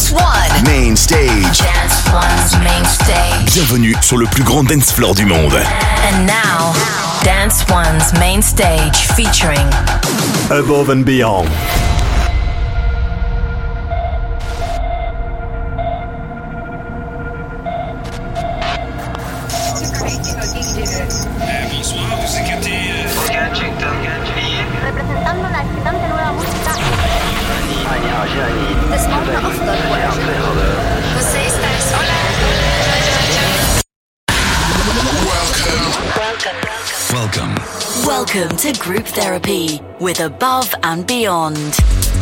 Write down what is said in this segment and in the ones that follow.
Dance One. Main stage. Dance One's main stage. Bienvenue sur le plus grand dance floor du monde. And now, Dance One's main stage featuring Above and Beyond. Therapy with Above and Beyond.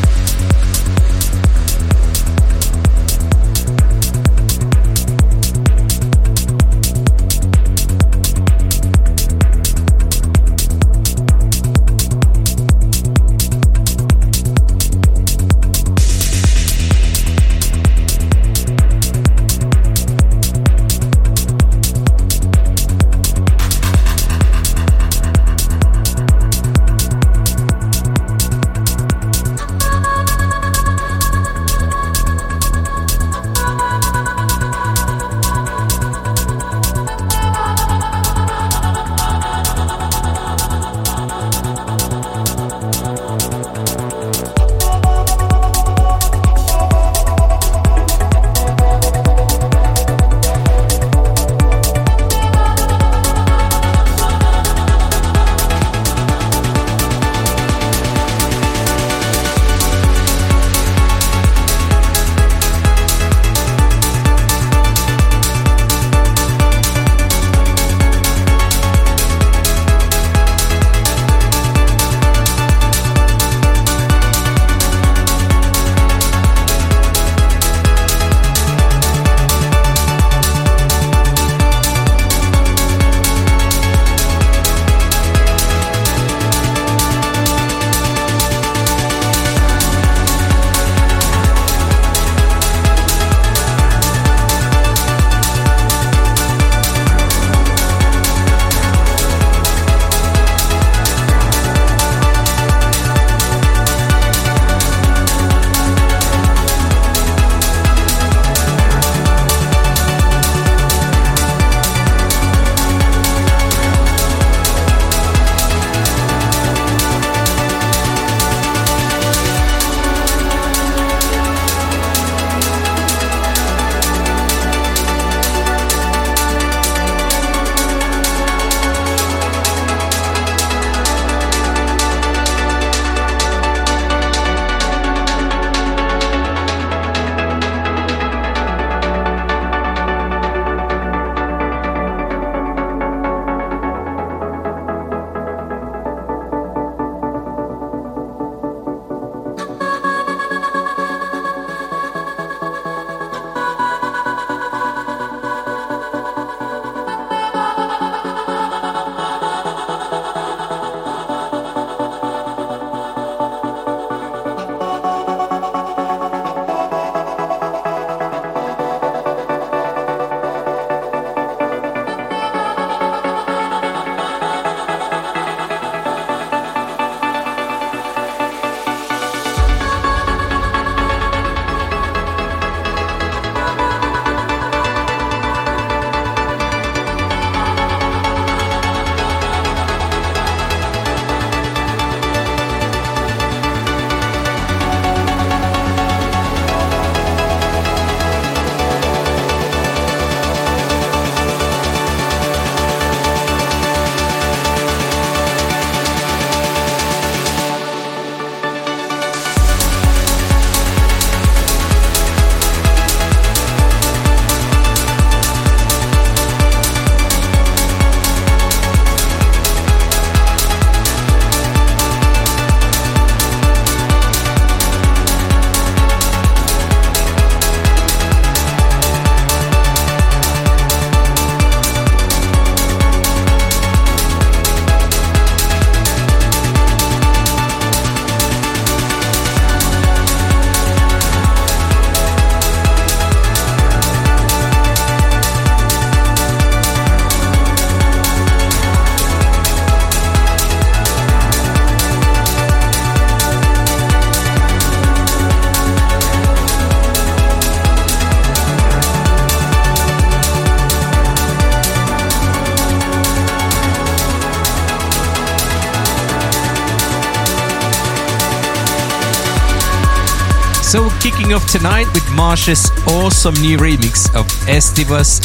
Tonight with Marsh's awesome new remix of Estiva's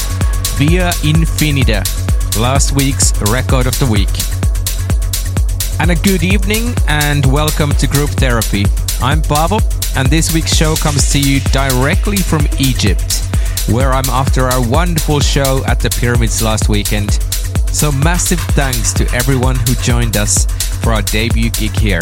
Via Infinita, last week's record of the week. And a good evening and welcome to Group Therapy. I'm Paavo, and this week's show comes to you directly from Egypt, where I'm after our wonderful show at the Pyramids last weekend. So, massive thanks to everyone who joined us for our debut gig here.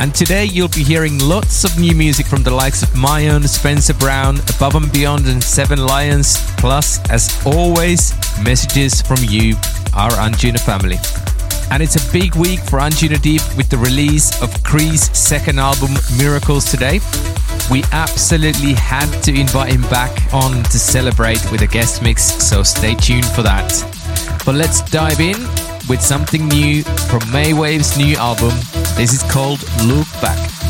And today you'll be hearing lots of new music from the likes of Mayon, Spencer Brown, Above and Beyond, and Seven Lions, plus, as always, messages from you, our Anjuna family. And it's a big week for Anjuna Deep with the release of Kree's second album, Miracles, today. We absolutely had to invite him back on to celebrate with a guest mix, so stay tuned for that. But let's dive in with something new from Maywave's new album. This is called Look Back.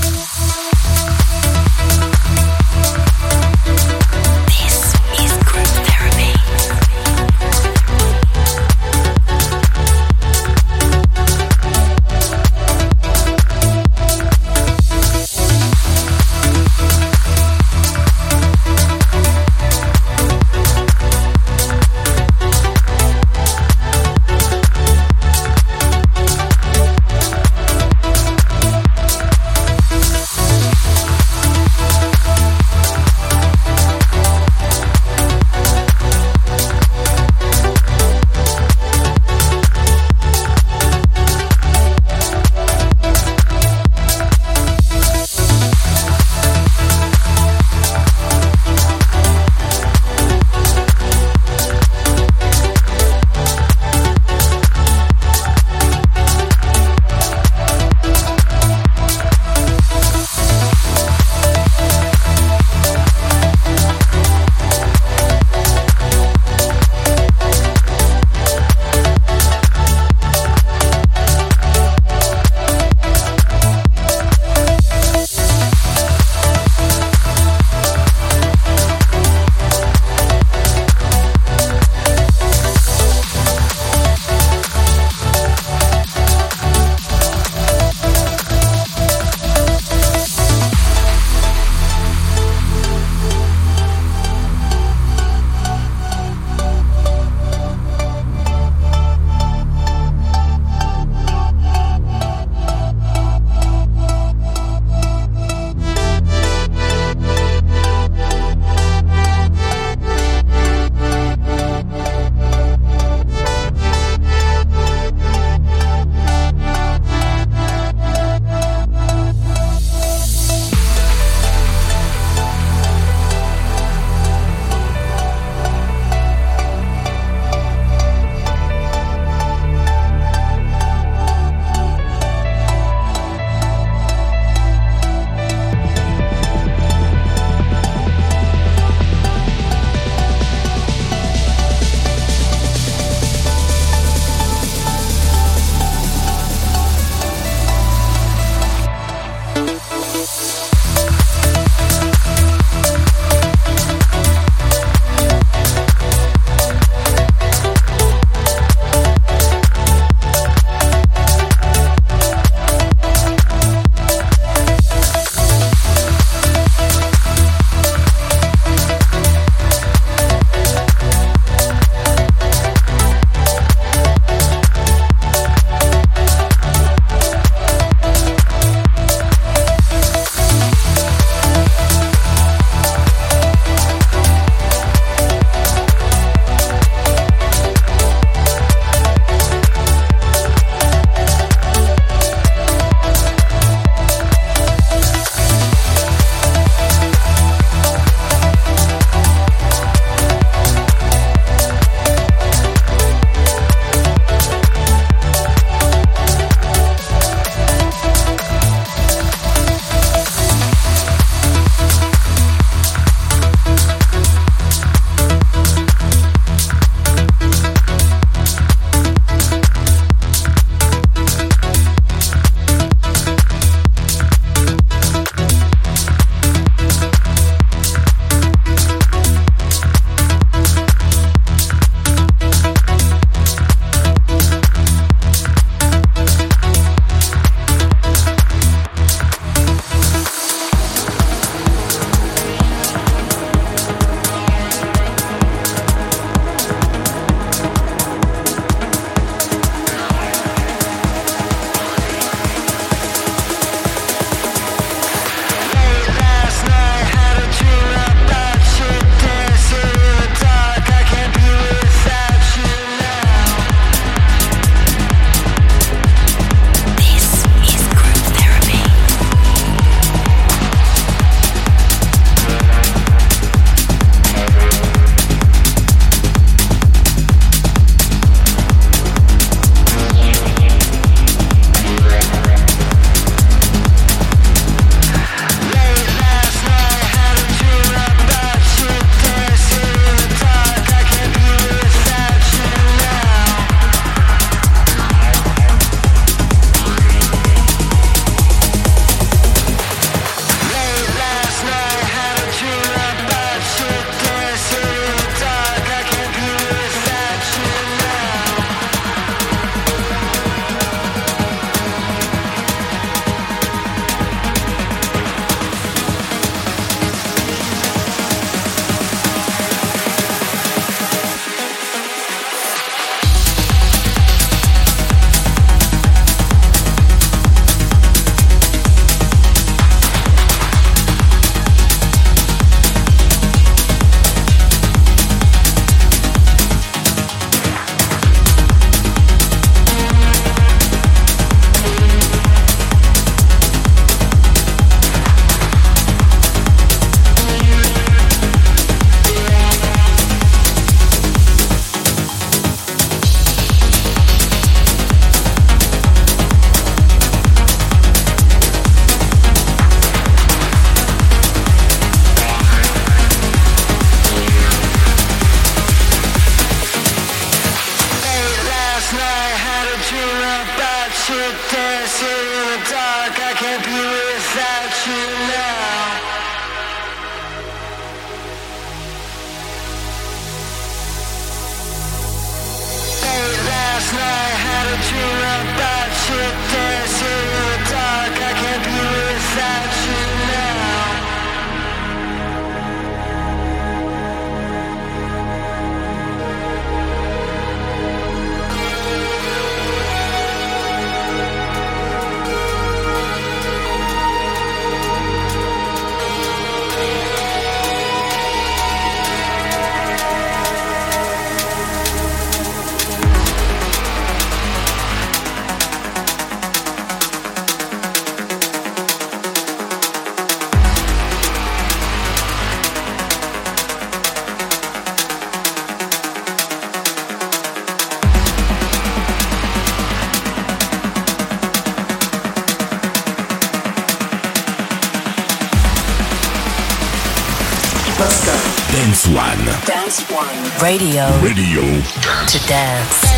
One. Dance One. Radio. Radio. To dance.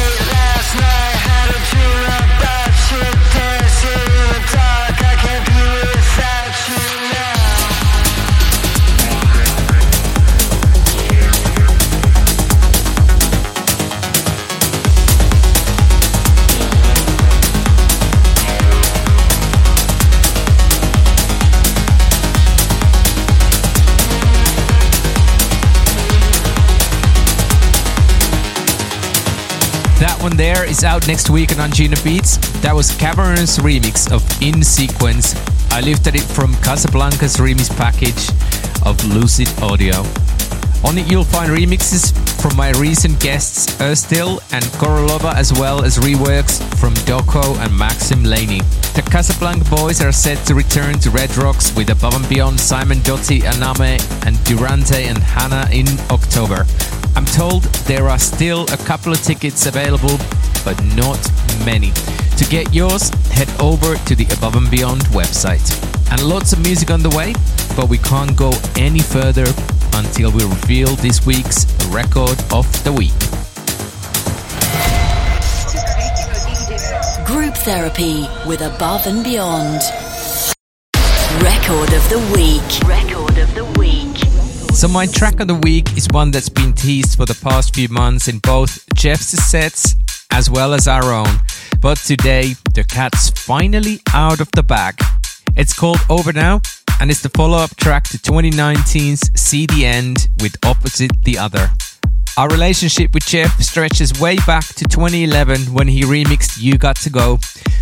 One there is out next week on Anjuna Beats. That was Cavernous remix of In Sequence. I lifted it from Kasablanca's remix package of Lucid Audio. On it you'll find remixes from my recent guests Erstil and Korolova as well as reworks from Doko and Maxim Lany. The Casablanca boys are set to return to Red Rocks with Above and Beyond Simon Doty, Aname and Durante and Hannah in October. I'm told there are still a couple of tickets available, but not many. To get yours, head over to the Above and Beyond website. And lots of music on the way, but we can't go any further until we reveal this week's record of the week. Group therapy with Above and Beyond. Record of the week. Record of the week. So my track of the week is one that's been teased for the past few months in both Jeff's sets as well as our own. But today, the cat's finally out of the bag. It's called Over Now, and it's the follow-up track to 2019's See the End with Opposite the Other. Our relationship with Jeff stretches way back to 2011 when he remixed You Got to Go.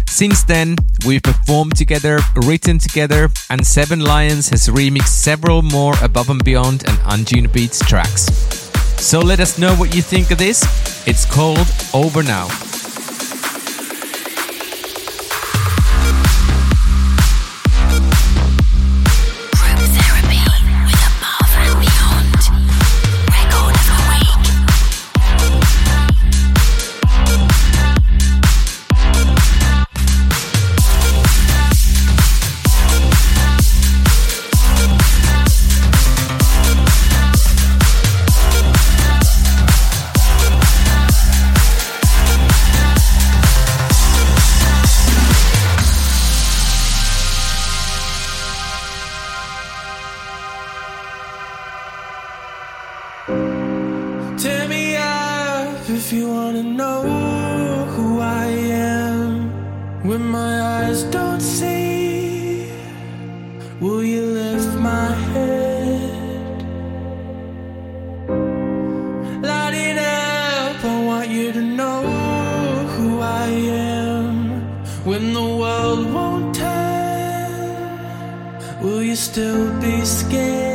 Since then, we've performed together, written together, and Seven Lions has remixed several more Above and Beyond and Anjuna Beats tracks. So let us know what you think of this. It's called Over Now. Still be scared?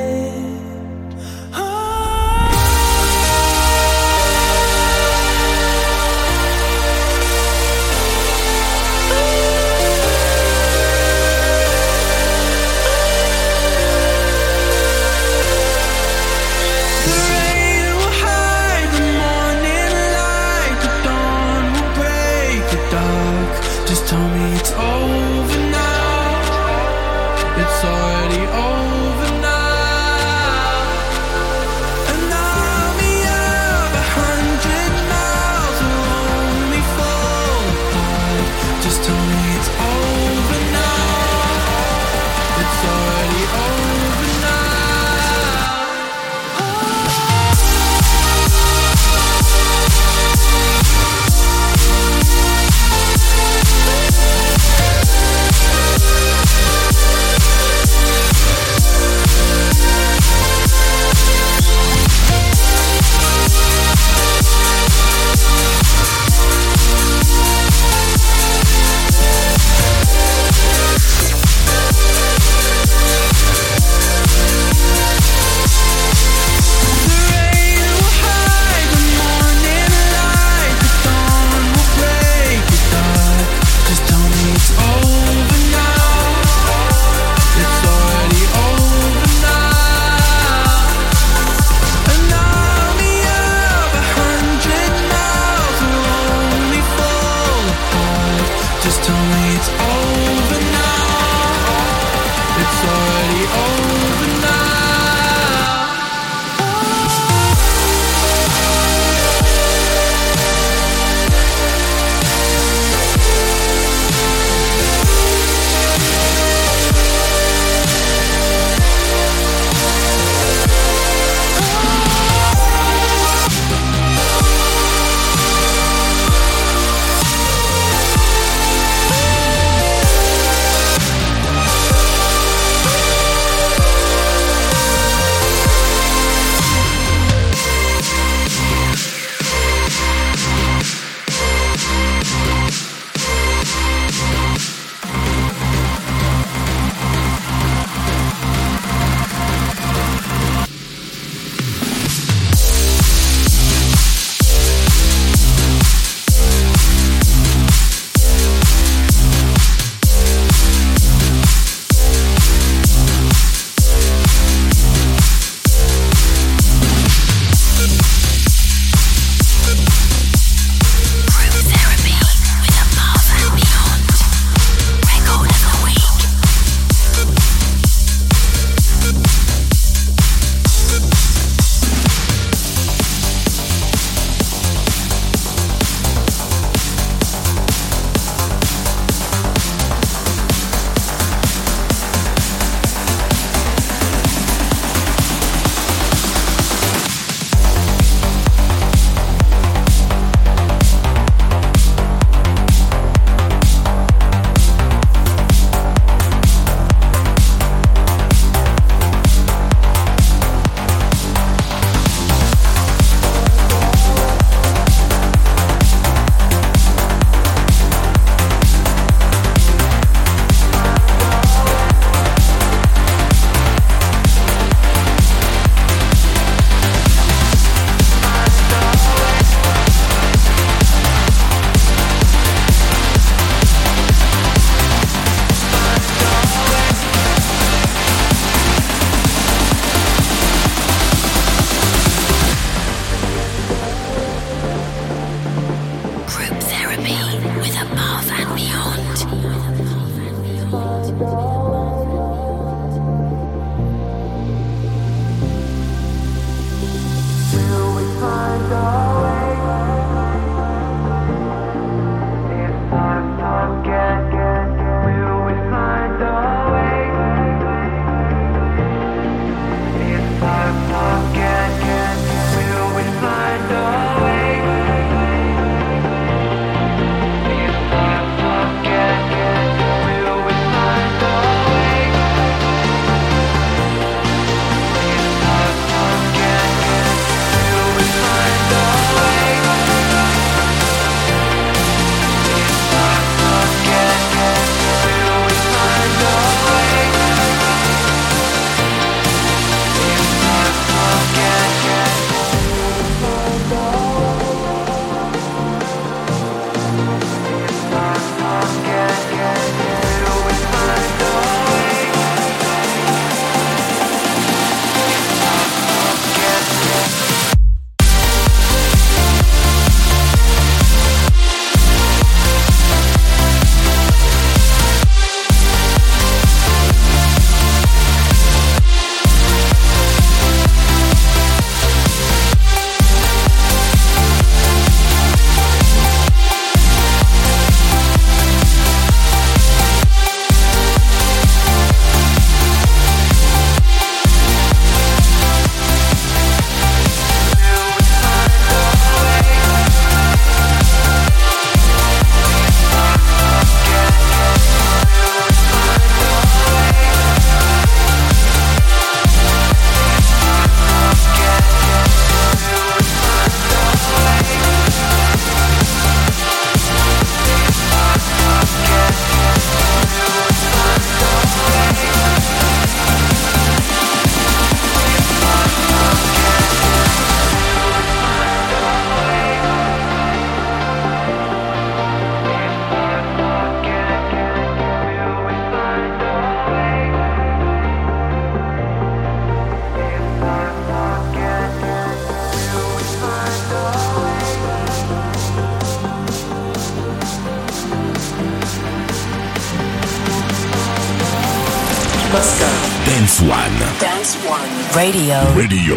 Radio. Radio.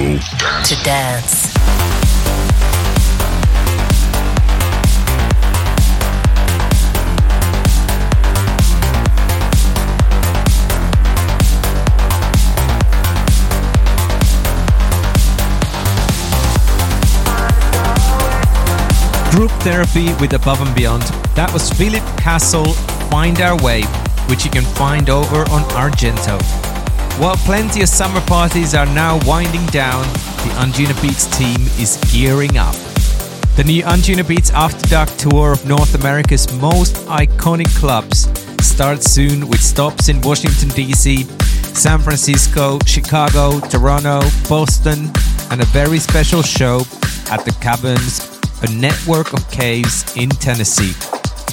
To dance. Group Therapy with Above and Beyond. That was Philip Castle, Find Our Way, which you can find over on Argento. While plenty of summer parties are now winding down, the Anjuna Beats team is gearing up. The new Anjuna Beats After Dark tour of North America's most iconic clubs starts soon with stops in Washington, D.C., San Francisco, Chicago, Toronto, Boston, and a very special show at the Caverns, a network of caves in Tennessee.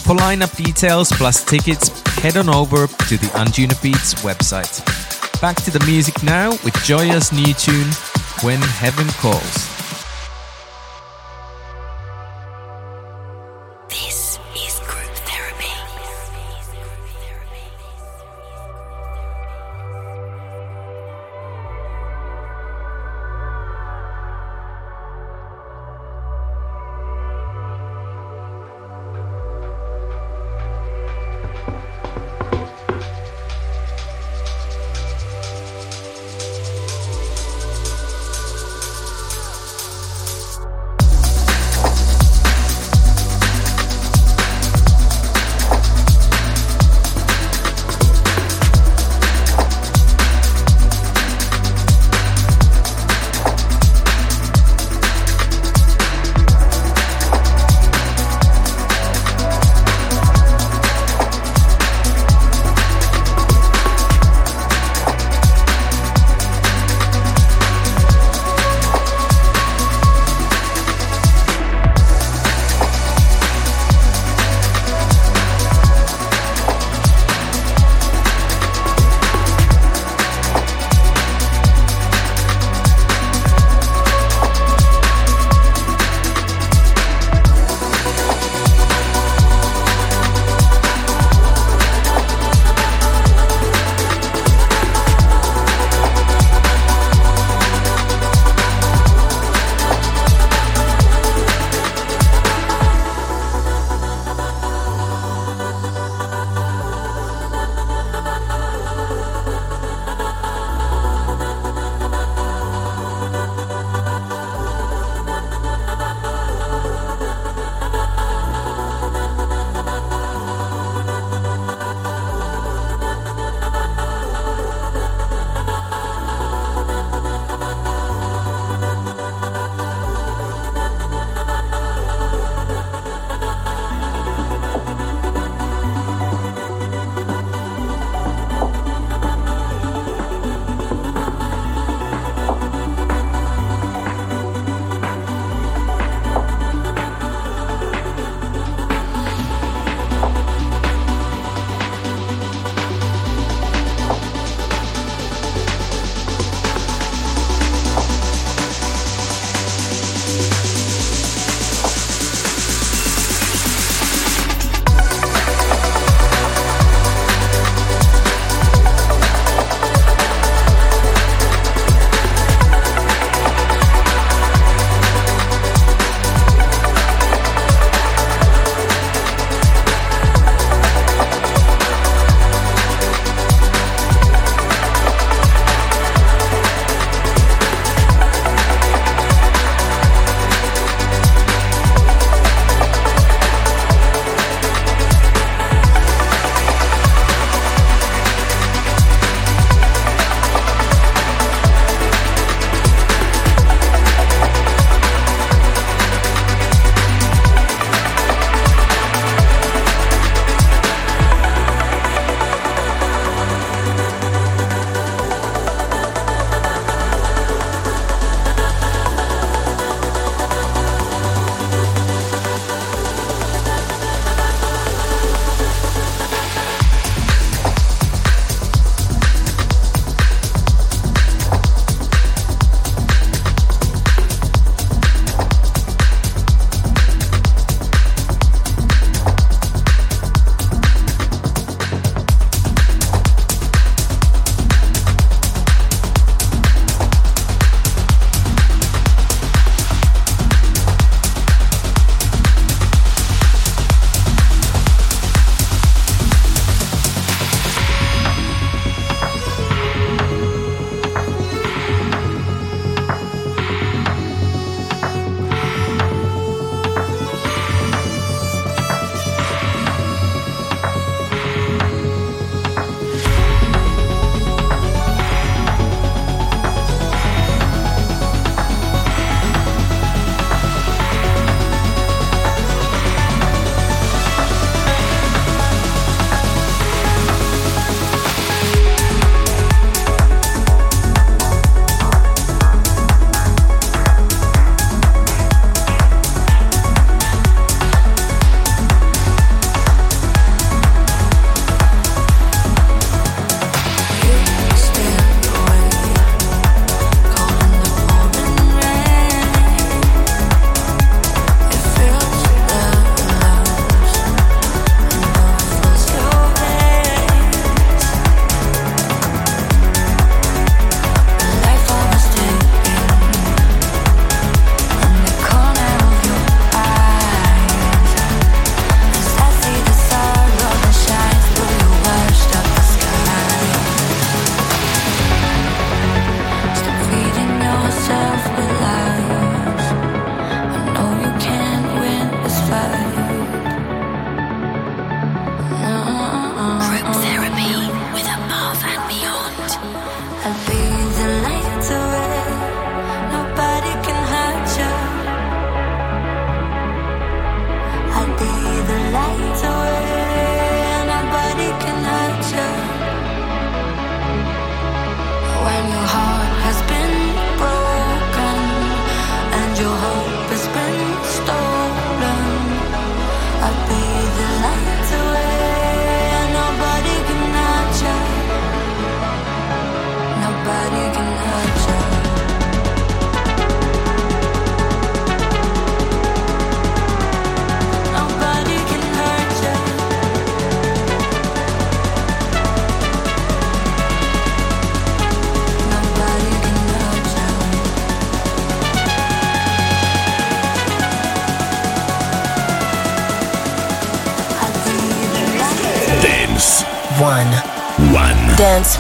For lineup details plus tickets, head on over to the Anjuna Beats website. Back to the music now with Joya's new tune, When Heaven Calls.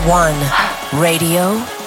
One. Radio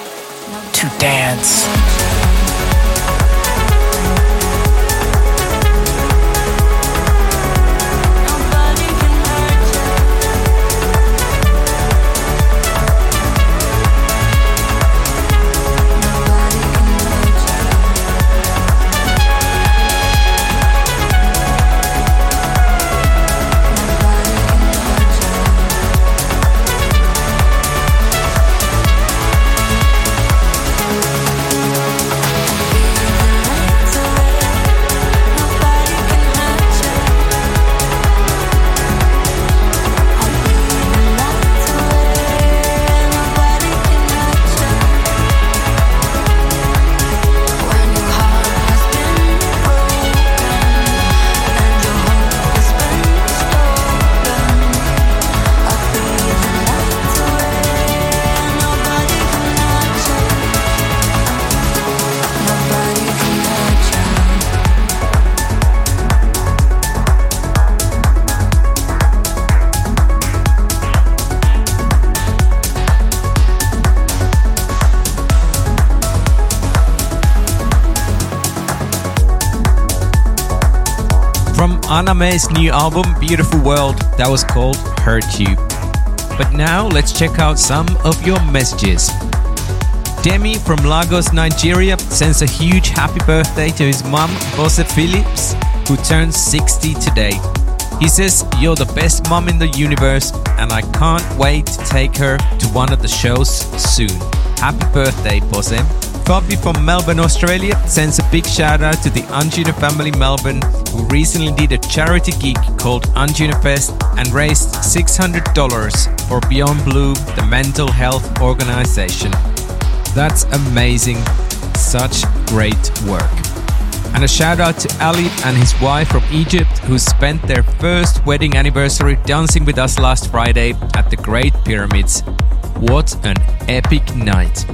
Anna new album, Beautiful World, that was called Hurt You. But now let's check out some of your messages. Demi from Lagos, Nigeria sends a huge happy birthday to his mom, Bose Phillips, who turns 60 today. He says, You're the best mom in the universe, and I can't wait to take her to one of the shows soon. Happy birthday, Bose. Fabi from Melbourne, Australia sends a big shout out to the Anjuna family Melbourne who recently did a charity gig called Anjuna Fest and raised $600 for Beyond Blue, the mental health organization. That's amazing. Such great work. And a shout out to Ali and his wife from Egypt who spent their first wedding anniversary dancing with us last Friday at the Great Pyramids. What an epic night!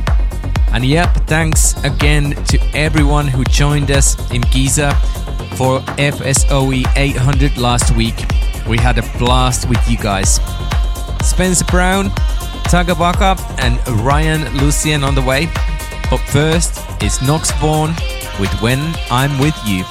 And yep, thanks again to everyone who joined us in Giza for FSOE 800 last week. We had a blast with you guys. Spencer Brown, Tagabaka, and Ryan Lucian on the way. But first it's Nox Vahn with When I'm With You.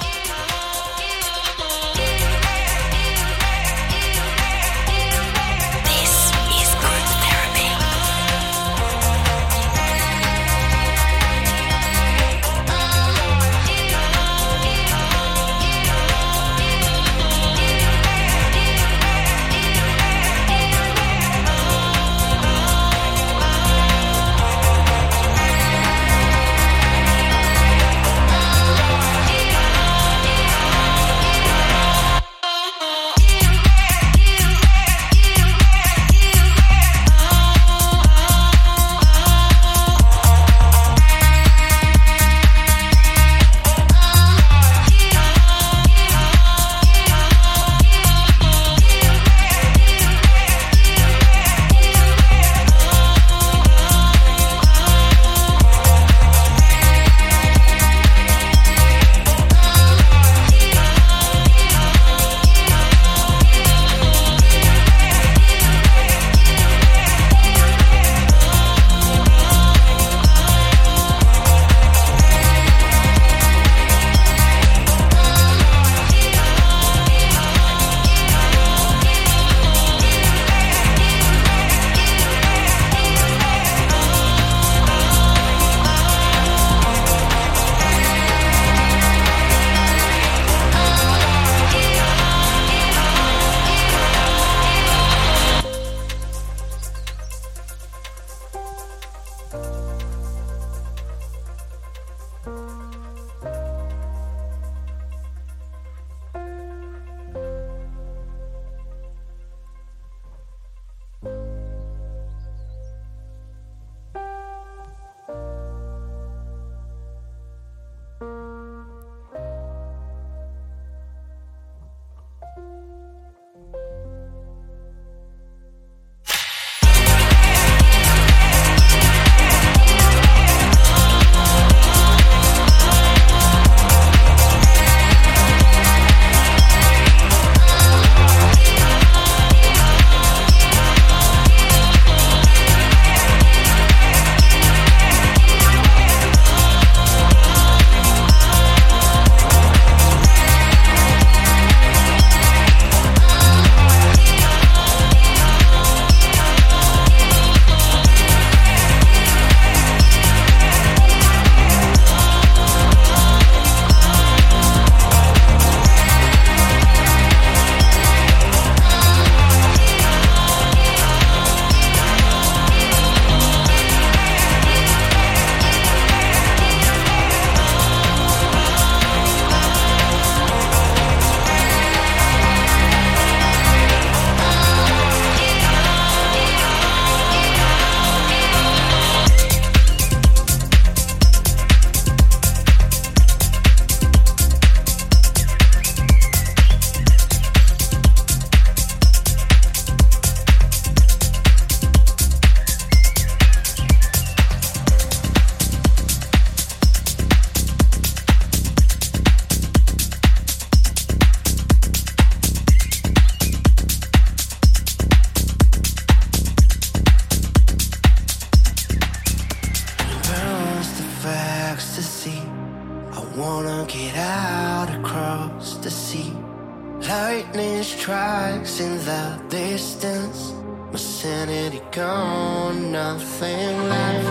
In the distance. My sanity gone, nothing left.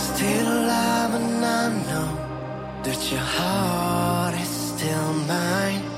Still alive, and I know that your heart is still mine.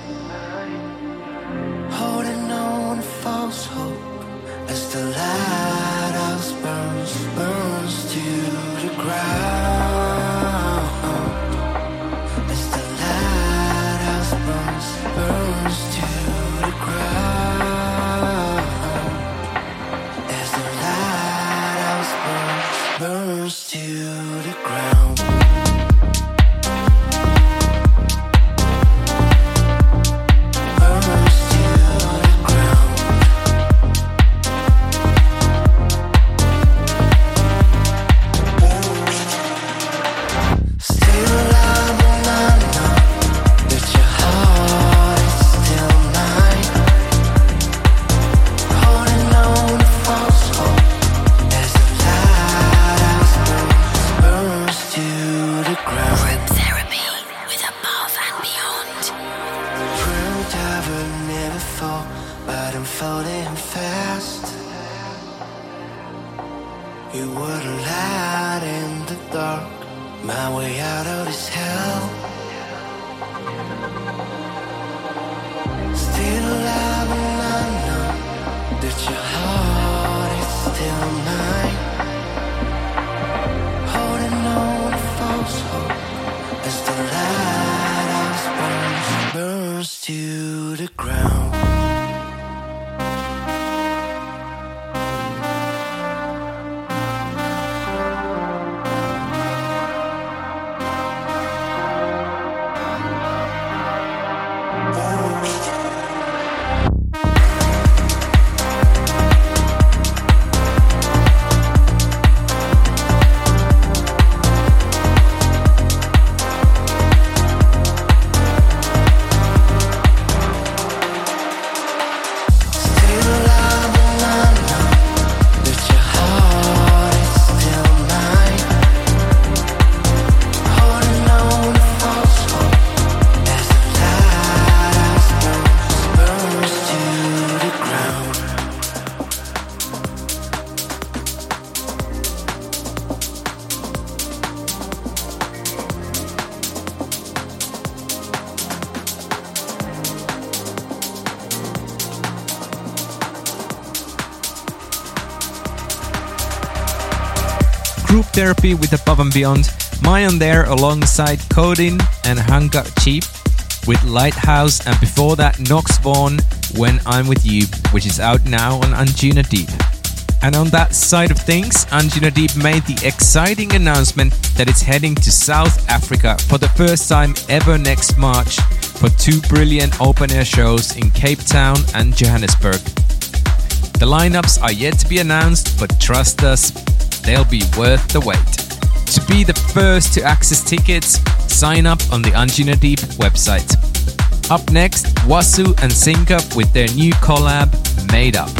Therapy with Above and Beyond. Mayan there alongside Codin and Hanga Cheap with Lighthouse, and before that, Nox Vahn, When I'm With You, which is out now on Anjuna Deep. And on that side of things, Anjuna Deep made the exciting announcement that it's heading to South Africa for the first time ever next March for two brilliant open air shows in Cape Town and Johannesburg. The lineups are yet to be announced, but trust us, they'll be worth the wait. To be the first to access tickets, sign up on the Anjuna Deep website. Up next, Wasu and Sync Up with their new collab, Made Up.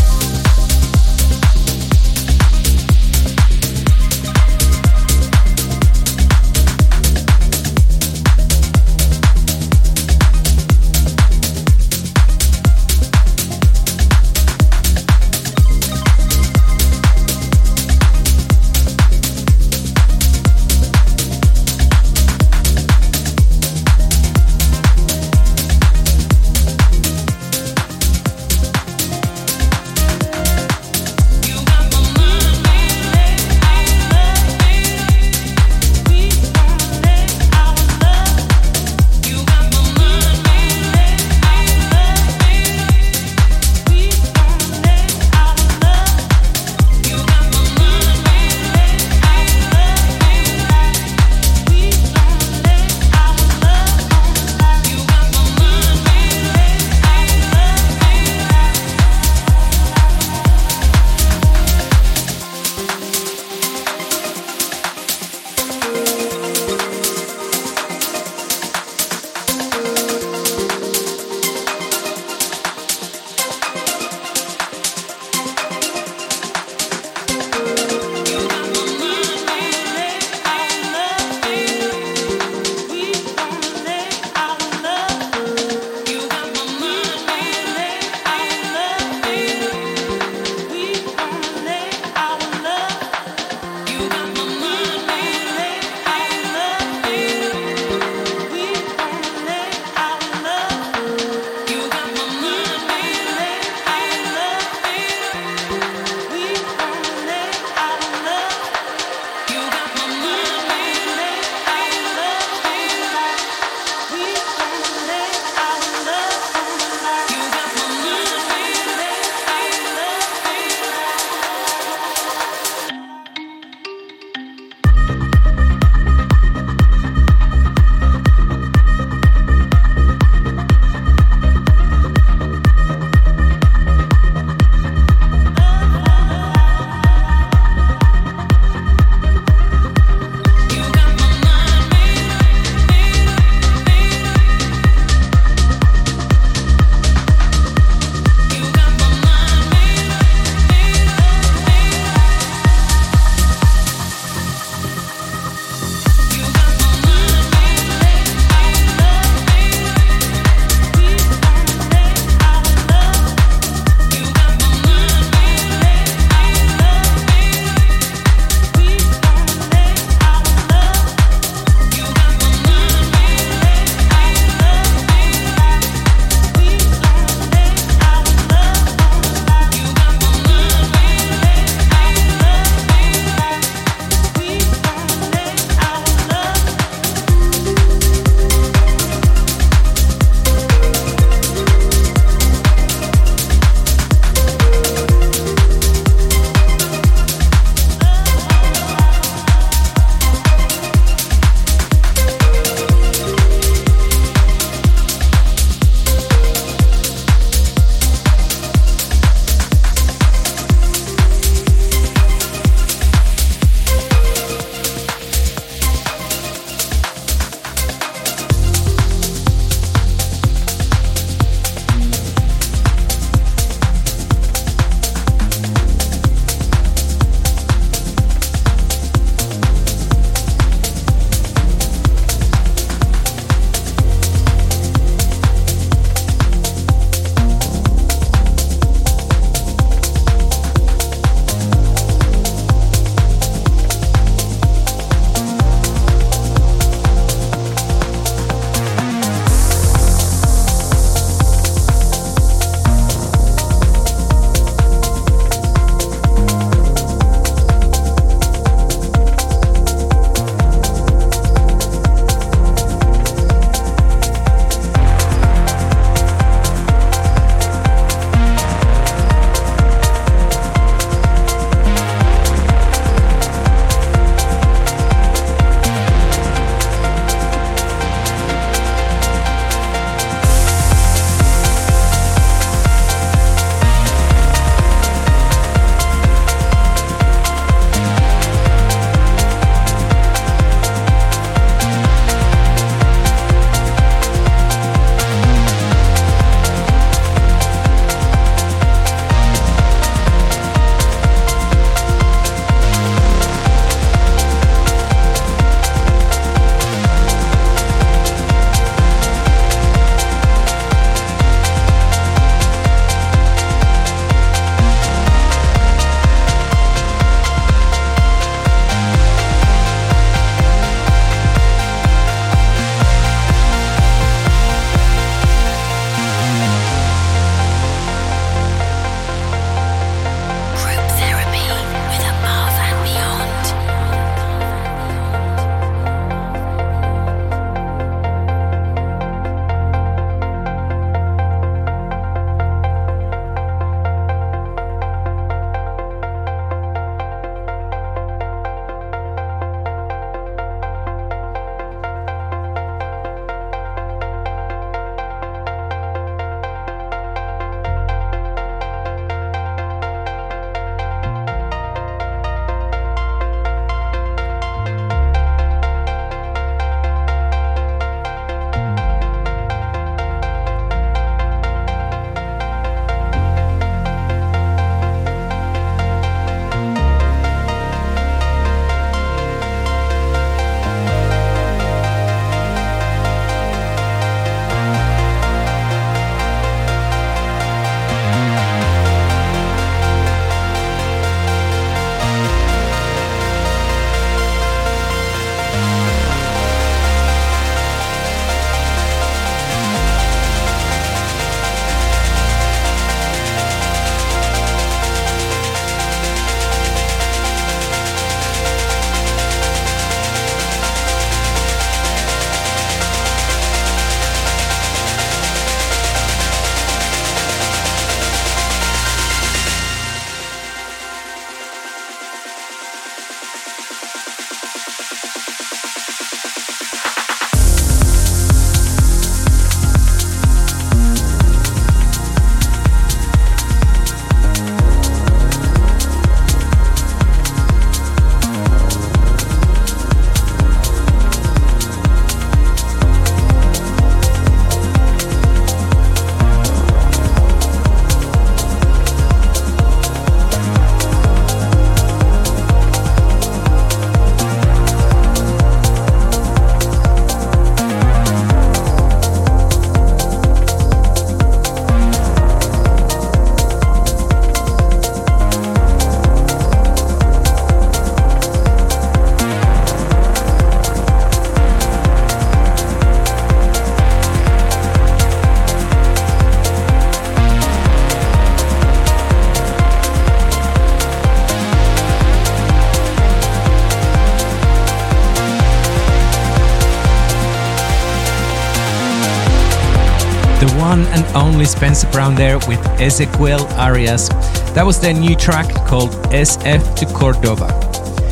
Spencer Brown there with Ezequiel Arias. That was their new track called SF to Cordova.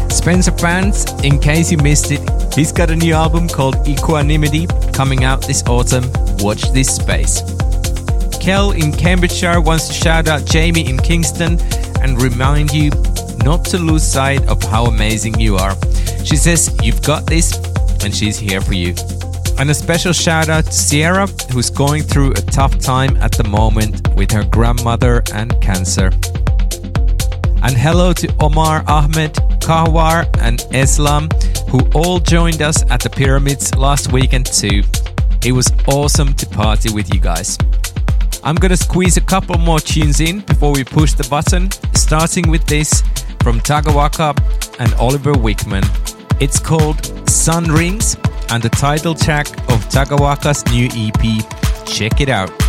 Spencer fans, in case you missed it, he's got a new album called Equanimity coming out this autumn. Watch this space. Kel in Cambridgeshire wants to shout out Jamie in Kingston and remind you not to lose sight of how amazing you are. She says, You've got this, and she's here for you. And a special shout out to Sierra, who's going through a tough time at the moment with her grandmother and cancer. And hello to Omar Ahmed, Kahwar, and Islam, who all joined us at the pyramids last weekend too. It was awesome to party with you guys. I'm gonna squeeze a couple more tunes in before we push the button, starting with this from Tagawaka and Oliver Wickman. It's called Sun Rings and the title track of Tagawaka's new EP. Check it out.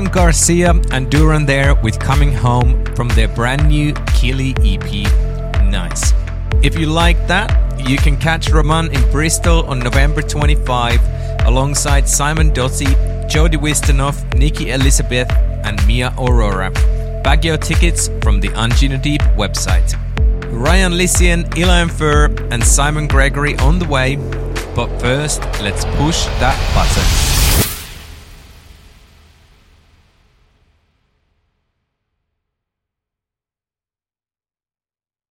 Roman Garcia and Duran there with Coming Home from their brand new Kili EP. Nice. If you like that, you can catch Roman in Bristol on November 25 alongside Simon Doty, Jody Wisternoff, Nikki Elizabeth, and Mia Aurora. Bag your tickets from the Anjuna Deep website. Ryan Lucian, Eli Fur, and Simon Gregory on the way. But first, let's push that button.